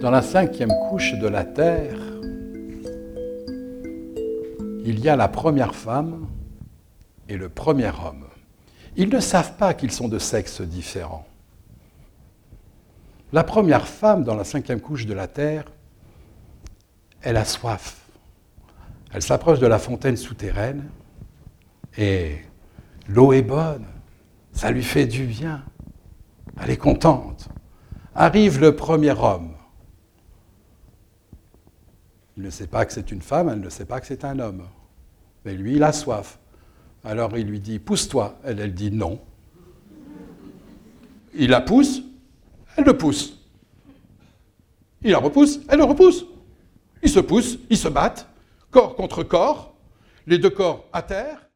Dans la cinquième couche de la Terre, il y a la première femme et le premier homme. Ils ne savent pas qu'ils sont de sexes différents. La première femme dans la cinquième couche de la Terre, elle a soif. Elle s'approche de la fontaine souterraine et l'eau est bonne, ça lui fait du bien, elle est contente. Arrive le premier homme. Il ne sait pas que c'est une femme, elle ne sait pas que c'est un homme. Mais lui, il a soif. Alors il lui dit, pousse-toi. Elle, elle dit non. Il la pousse, elle le pousse. Il la repousse, elle le repousse. Ils se poussent, ils se battent, corps contre corps, les deux corps à terre.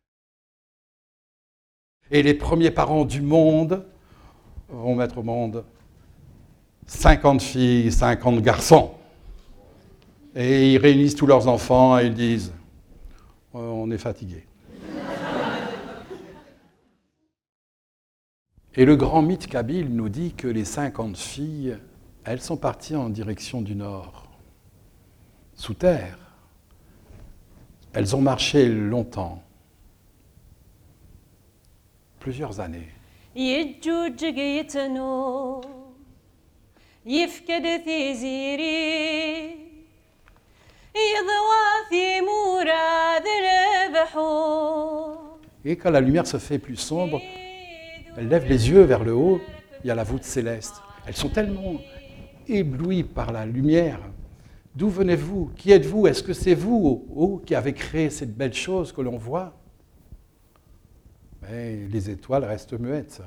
Et les premiers parents du monde vont mettre au monde 50 filles, 50 garçons. Et ils réunissent tous leurs enfants et ils disent, on est fatigué. Et le grand mythe kabyle nous dit que les 50 filles, elles sont parties en direction du nord, sous terre. Elles ont marché longtemps, plusieurs années. Et quand la lumière se fait plus sombre, elles lèvent les yeux vers le haut, il y a la voûte céleste. Elles sont tellement éblouies par la lumière. D'où venez-vous? Qui êtes-vous? Est-ce que c'est vous, qui avez créé cette belle chose que l'on voit? Mais les étoiles restent muettes.